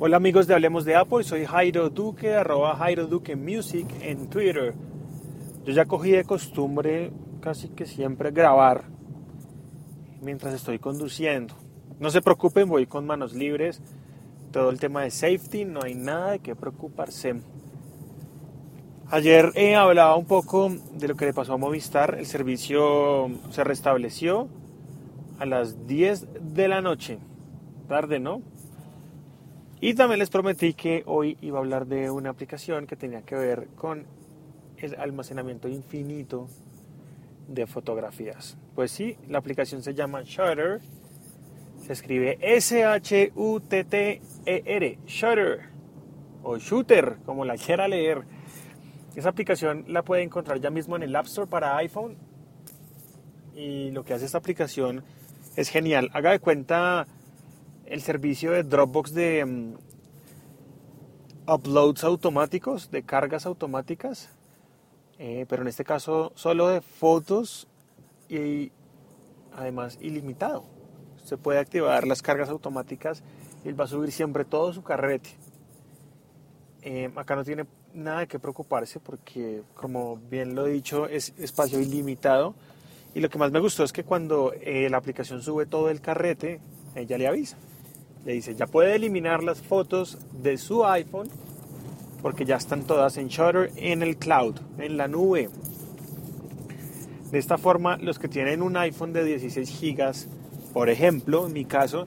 Hola amigos de Hablemos de Apple, soy Jairo Duque, arroba Jairo Duque Music en Twitter. Yo ya cogí de costumbre casi que siempre grabar mientras estoy conduciendo. No se preocupen, voy con manos libres. Todo el tema de safety, no hay nada de qué preocuparse. Ayer he hablado un poco de lo que le pasó a Movistar. El servicio se restableció a las 10 de la noche. Tarde, ¿no? Y también les prometí que hoy iba a hablar de una aplicación que tenía que ver con el almacenamiento infinito de fotografías. Pues sí, la aplicación se llama Shutter. Se escribe S-H-U-T-T-E-R. Shutter. O Shooter, como la quiera leer. Esa aplicación la puede encontrar ya mismo en el App Store para iPhone. Y lo que hace esta aplicación es genial. Haga de cuenta el servicio de Dropbox de mm, uploads automáticos, de cargas automáticas, eh, pero en este caso solo de fotos y además ilimitado. Se puede activar las cargas automáticas y él va a subir siempre todo su carrete. Eh, acá no tiene nada de qué preocuparse porque, como bien lo he dicho, es espacio ilimitado. Y lo que más me gustó es que cuando eh, la aplicación sube todo el carrete, ella le avisa le dice, ya puede eliminar las fotos de su iPhone porque ya están todas en Shutter en el cloud, en la nube. De esta forma, los que tienen un iPhone de 16 gigas, por ejemplo, en mi caso,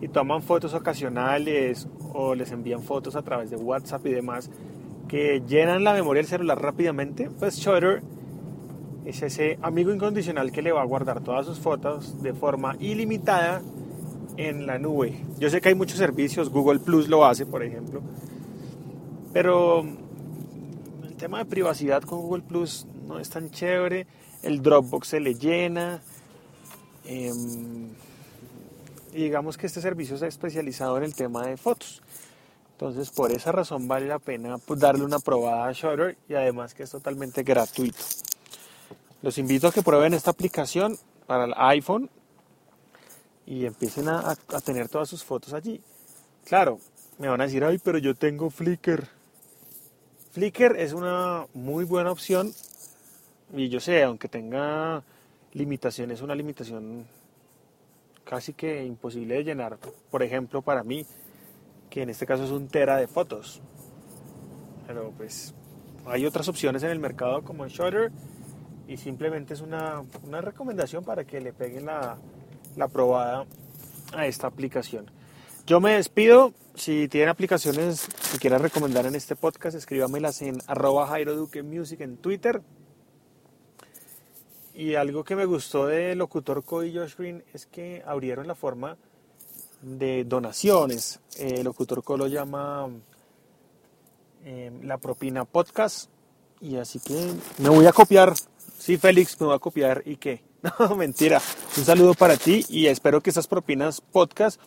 y toman fotos ocasionales o les envían fotos a través de WhatsApp y demás, que llenan la memoria del celular rápidamente, pues Shutter es ese amigo incondicional que le va a guardar todas sus fotos de forma ilimitada en la nube. Yo sé que hay muchos servicios, Google Plus lo hace, por ejemplo, pero el tema de privacidad con Google Plus no es tan chévere, el Dropbox se le llena, em, y digamos que este servicio es especializado en el tema de fotos. Entonces, por esa razón vale la pena pues, darle una probada a Shutter y además que es totalmente gratuito. Los invito a que prueben esta aplicación para el iPhone y empiecen a, tener todas sus fotos allí. Claro, me van a decir, ay, pero yo tengo Flickr. Flickr es una muy buena opción y yo sé, aunque tenga limitaciones, es una limitación casi que imposible de llenar. Por ejemplo, para mí, que en este caso es un tera de fotos. Pero pues hay otras opciones en el mercado como Shutter y simplemente es una recomendación para que le peguen la, la probada a esta aplicación. Yo me despido. Si tienen aplicaciones que quieran recomendar en este podcast, escríbamelas en arroba Jairo Duque Music en Twitter. Y algo que me gustó de Locutor Co y Josh Green es que abrieron la forma de donaciones. Eh, Locutor Co lo llama eh, la propina podcast. Y así que me voy a copiar. Sí, Félix, me voy a copiar. ¿Y qué? No, mentira. Un saludo para ti y espero que estas propinas podcast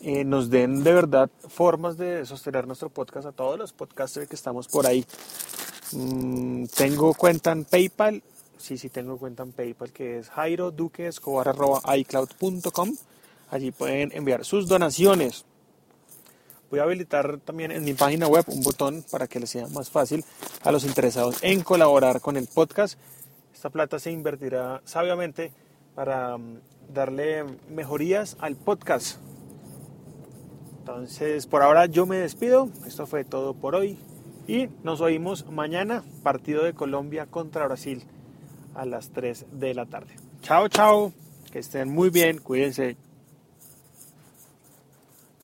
eh, nos den de verdad formas de sostener nuestro podcast a todos los podcasters que estamos por ahí. Mm, tengo cuenta en PayPal. Sí, sí, tengo cuenta en PayPal que es jairo icloud.com. Allí pueden enviar sus donaciones. Voy a habilitar también en mi página web un botón para que les sea más fácil a los interesados en colaborar con el podcast esta plata se invertirá sabiamente para mm, darle mejorías al podcast. Entonces, por ahora yo me despido. Esto fue todo por hoy. Y nos oímos mañana, partido de Colombia contra Brasil, a las 3 de la tarde. Chao, chao. Que estén muy bien. Cuídense.